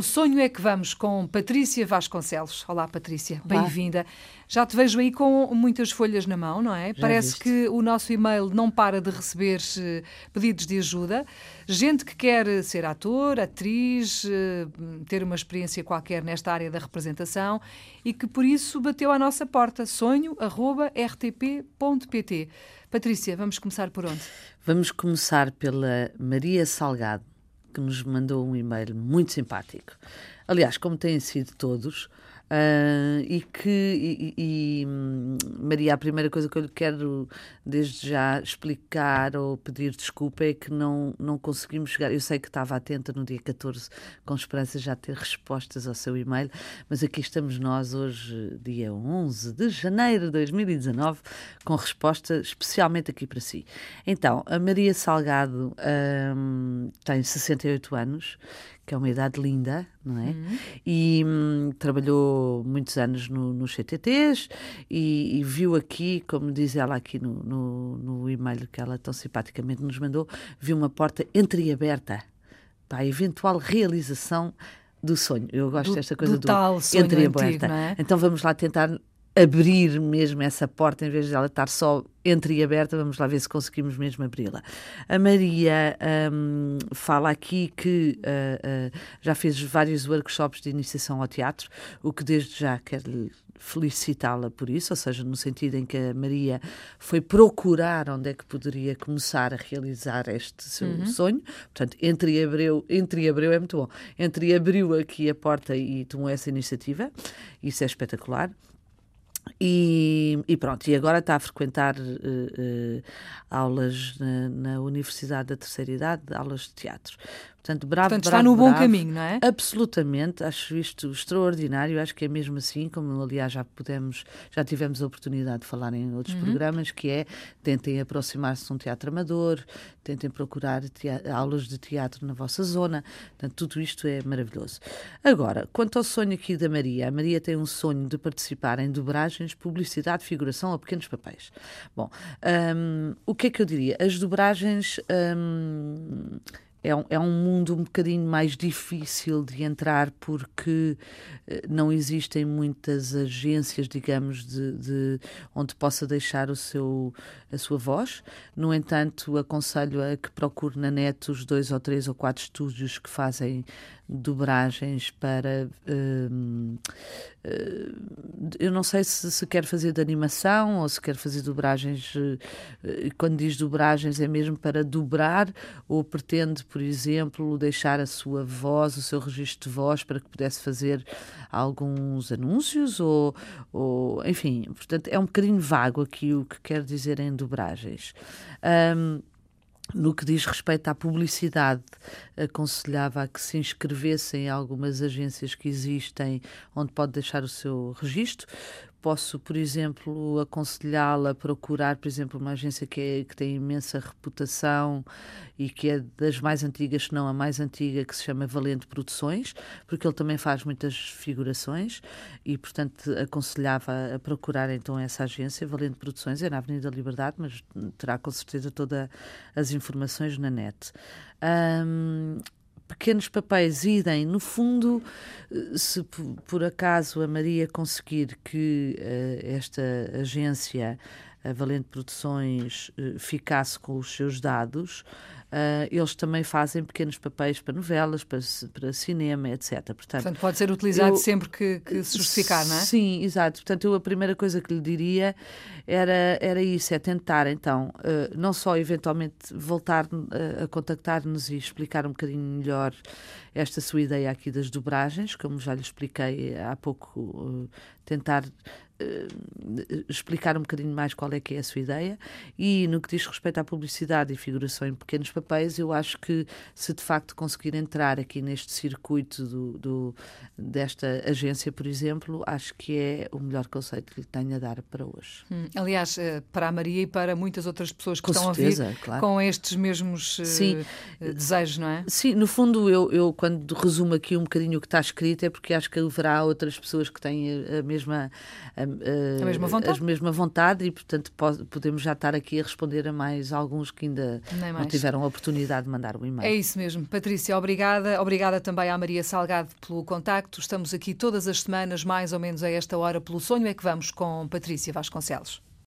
do Sonho é que Vamos com Patrícia Vasconcelos. Olá, Patrícia, bem-vinda. Já te vejo aí com muitas folhas na mão, não é? Já Parece viste. que o nosso e-mail não para de receber eh, pedidos de ajuda. Gente que quer ser ator, atriz, eh, ter uma experiência qualquer nesta área da representação e que por isso bateu à nossa porta sonho.rtp.pt. Patrícia, vamos começar por onde? Vamos começar pela Maria Salgado, que nos mandou um e-mail muito simpático. Aliás, como têm sido todos, Uh, e que, e, e, Maria, a primeira coisa que eu lhe quero desde já explicar ou pedir desculpa é que não, não conseguimos chegar. Eu sei que estava atenta no dia 14, com esperança já ter respostas ao seu e-mail, mas aqui estamos nós hoje, dia 11 de janeiro de 2019, com resposta especialmente aqui para si. Então, a Maria Salgado um, tem 68 anos que é uma idade linda, não é? Uhum. E hum, trabalhou muitos anos no, nos CTTs e, e, viu aqui, como diz ela aqui no, no, no, e-mail que ela tão simpaticamente nos mandou, viu uma porta entreaberta para a eventual realização do sonho. Eu gosto do, desta coisa do, do tal sonho entreaberta. Antigo, é? Então vamos lá tentar abrir mesmo essa porta, em vez de ela estar só entreaberta, vamos lá ver se conseguimos mesmo abri-la. A Maria um, fala aqui que uh, uh, já fez vários workshops de iniciação ao teatro, o que desde já quero felicitá-la por isso, ou seja, no sentido em que a Maria foi procurar onde é que poderia começar a realizar este seu uhum. sonho. Portanto, entreabriu, entreabriu é muito bom, entreabriu aqui a porta e tomou essa iniciativa. Isso é espetacular. E, e, pronto, e agora está a frequentar uh, uh, aulas na, na, Universidade da Terceira Idade, aulas de teatro. Portanto, bravo, Portanto, está bravo, no bom bravo, caminho, não é? Absolutamente, acho isto extraordinário, acho que é mesmo assim, como aliás já podemos, já tivemos a oportunidade de falar em outros uhum. programas, que é tentem aproximar-se de um teatro amador, tentem procurar teatro, aulas de teatro na vossa zona, portanto, tudo isto é maravilhoso. Agora, quanto ao sonho aqui da Maria, a Maria tem um sonho de participar em dobragens, publicidade, figuração ou pequenos papéis. Bom, um, o que é que eu diria? As dobragens. Um, é um, é um mundo um bocadinho mais difícil de entrar porque eh, não existem muitas agências, digamos, de, de, onde possa deixar o seu, a sua voz. No entanto, aconselho a que procure na net os dois ou três ou quatro estúdios que fazem dobragens para. Uh, uh, eu não sei se, se quer fazer de animação ou se quer fazer dobragens. Uh, quando diz dobragens, é mesmo para dobrar ou pretende, por exemplo, deixar a sua voz, o seu registro de voz, para que pudesse fazer alguns anúncios ou, ou enfim, portanto, é um bocadinho vago aqui o que quer dizer em dobragens. Um, no que diz respeito à publicidade, aconselhava a que se inscrevesse em algumas agências que existem onde pode deixar o seu registro, Posso, por exemplo, aconselhá-la a procurar, por exemplo, uma agência que, é, que tem imensa reputação e que é das mais antigas, se não a mais antiga, que se chama Valente Produções, porque ele também faz muitas figurações e, portanto, aconselhava a procurar então essa agência, Valente Produções, é na Avenida Liberdade, mas terá com certeza todas as informações na net. Um, pequenos papéis idem. No fundo, se por acaso a Maria conseguir que uh, esta agência, a Valente Produções, uh, ficasse com os seus dados, Uh, eles também fazem pequenos papéis para novelas, para, para cinema, etc. Portanto, Portanto pode ser utilizado eu, sempre que, que, se justificar, não é? Sim, exato. Portanto, eu a primeira coisa que lhe diria era, era isso, é tentar então, uh, não só eventualmente voltar uh, a contactar-nos e explicar um bocadinho melhor esta sua ideia aqui das dobragens, como já lhe expliquei há pouco, tentar uh, explicar um bocadinho mais qual é que é a sua ideia e no que diz respeito à publicidade e figuração em pequenos papéis, eu acho que se de facto conseguir entrar aqui neste circuito do, do desta agência, por exemplo, acho que é o melhor conceito que lhe tenho a dar para hoje. Hum, aliás, eh, para a Maria e para muitas outras pessoas que com estão certeza, a vir claro. com estes mesmos uh, Sim. desejos, não é? Sim, no fundo, eu, eu quando resumo aqui um bocadinho o que está escrito é porque acho que haverá outras pessoas que têm a mesma, a uh, a, mesma vontade. a mesma vontade e, portanto, podemos já estar aqui a responder a mais alguns que ainda não tiveram a oportunidade de mandar o e-mail. É isso mesmo. Patrícia, obrigada. Obrigada também à Maria Salgado pelo contacto. Estamos aqui todas as semanas, mais ou menos a esta hora, pelo Sonho é que vamos com Patrícia Vasconcelos.